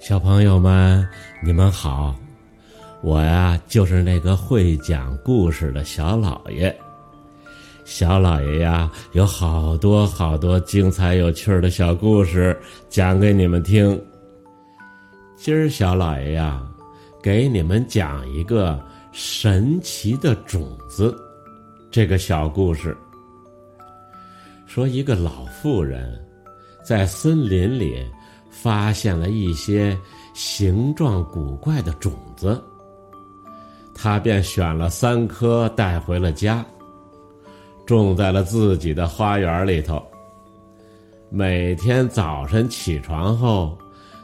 小朋友们，你们好，我呀就是那个会讲故事的小老爷。小老爷呀，有好多好多精彩有趣的小故事讲给你们听。今儿小老爷呀，给你们讲一个神奇的种子。这个小故事说，一个老妇人在森林里。发现了一些形状古怪的种子，他便选了三颗带回了家，种在了自己的花园里头。每天早晨起床后，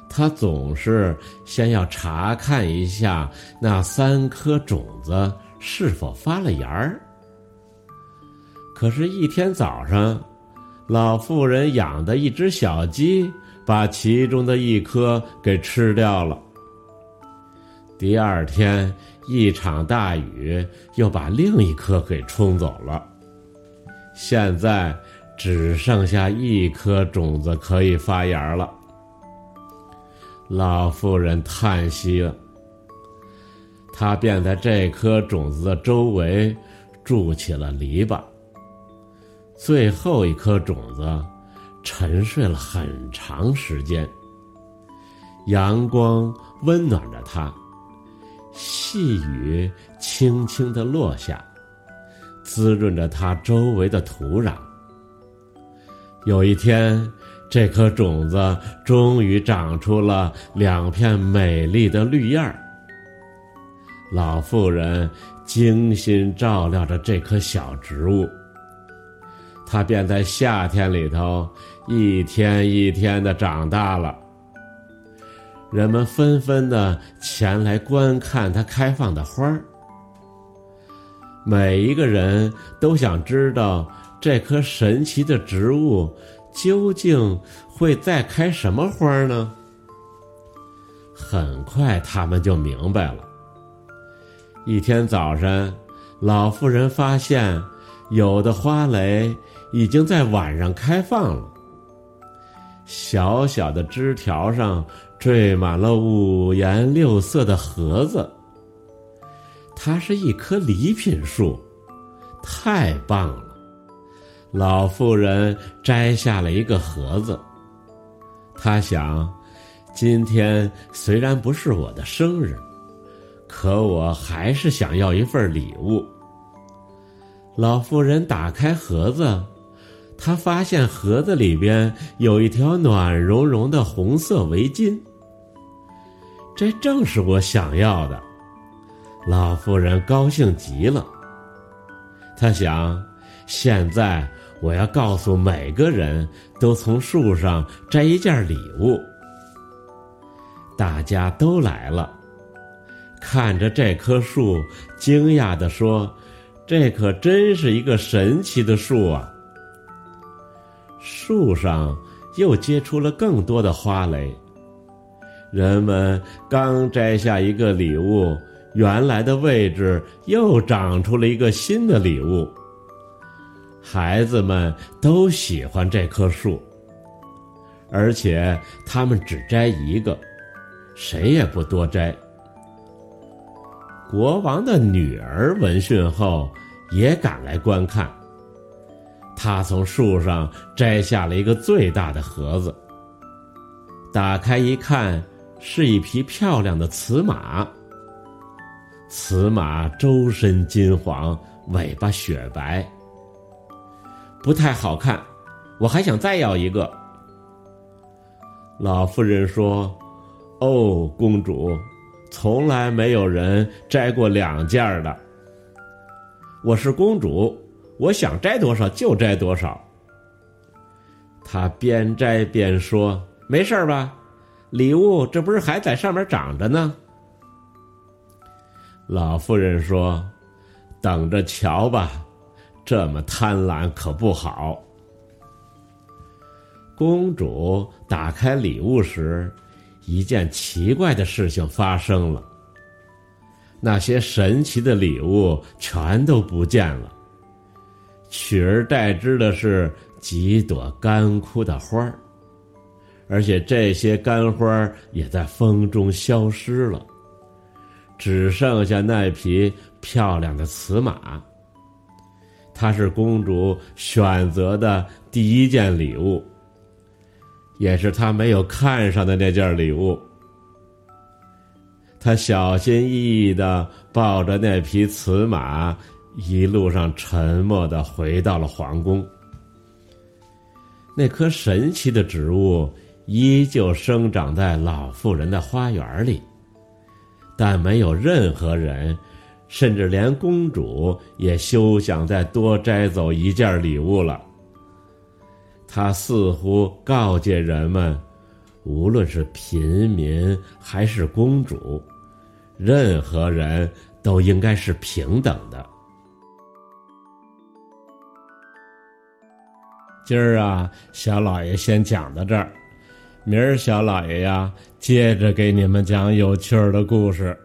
他总是先要查看一下那三颗种子是否发了芽儿。可是，一天早上，老妇人养的一只小鸡。把其中的一颗给吃掉了。第二天，一场大雨又把另一颗给冲走了。现在只剩下一颗种子可以发芽了。老妇人叹息了，她便在这颗种子的周围筑起了篱笆。最后一颗种子。沉睡了很长时间，阳光温暖着它，细雨轻轻的落下，滋润着它周围的土壤。有一天，这颗种子终于长出了两片美丽的绿叶儿。老妇人精心照料着这棵小植物。它便在夏天里头一天一天的长大了。人们纷纷的前来观看它开放的花儿。每一个人都想知道这棵神奇的植物究竟会再开什么花呢？很快，他们就明白了。一天早晨，老妇人发现。有的花蕾已经在晚上开放了，小小的枝条上缀满了五颜六色的盒子。它是一棵礼品树，太棒了！老妇人摘下了一个盒子，她想：今天虽然不是我的生日，可我还是想要一份礼物。老妇人打开盒子，他发现盒子里边有一条暖融融的红色围巾。这正是我想要的。老妇人高兴极了。她想，现在我要告诉每个人都从树上摘一件礼物。大家都来了，看着这棵树，惊讶地说。这可真是一个神奇的树啊！树上又结出了更多的花蕾。人们刚摘下一个礼物，原来的位置又长出了一个新的礼物。孩子们都喜欢这棵树，而且他们只摘一个，谁也不多摘。国王的女儿闻讯后，也赶来观看。她从树上摘下了一个最大的盒子，打开一看，是一匹漂亮的雌马。雌马周身金黄，尾巴雪白，不太好看。我还想再要一个。老妇人说：“哦，公主。”从来没有人摘过两件的。我是公主，我想摘多少就摘多少。他边摘边说：“没事吧？礼物这不是还在上面长着呢？”老妇人说：“等着瞧吧，这么贪婪可不好。”公主打开礼物时。一件奇怪的事情发生了。那些神奇的礼物全都不见了，取而代之的是几朵干枯的花儿，而且这些干花也在风中消失了，只剩下那匹漂亮的雌马。它是公主选择的第一件礼物，也是她没有看上的那件礼物。她小心翼翼的抱着那匹雌马，一路上沉默的回到了皇宫。那棵神奇的植物依旧生长在老妇人的花园里，但没有任何人，甚至连公主也休想再多摘走一件礼物了。他似乎告诫人们，无论是平民还是公主。任何人都应该是平等的。今儿啊，小老爷先讲到这儿，明儿小老爷呀，接着给你们讲有趣儿的故事。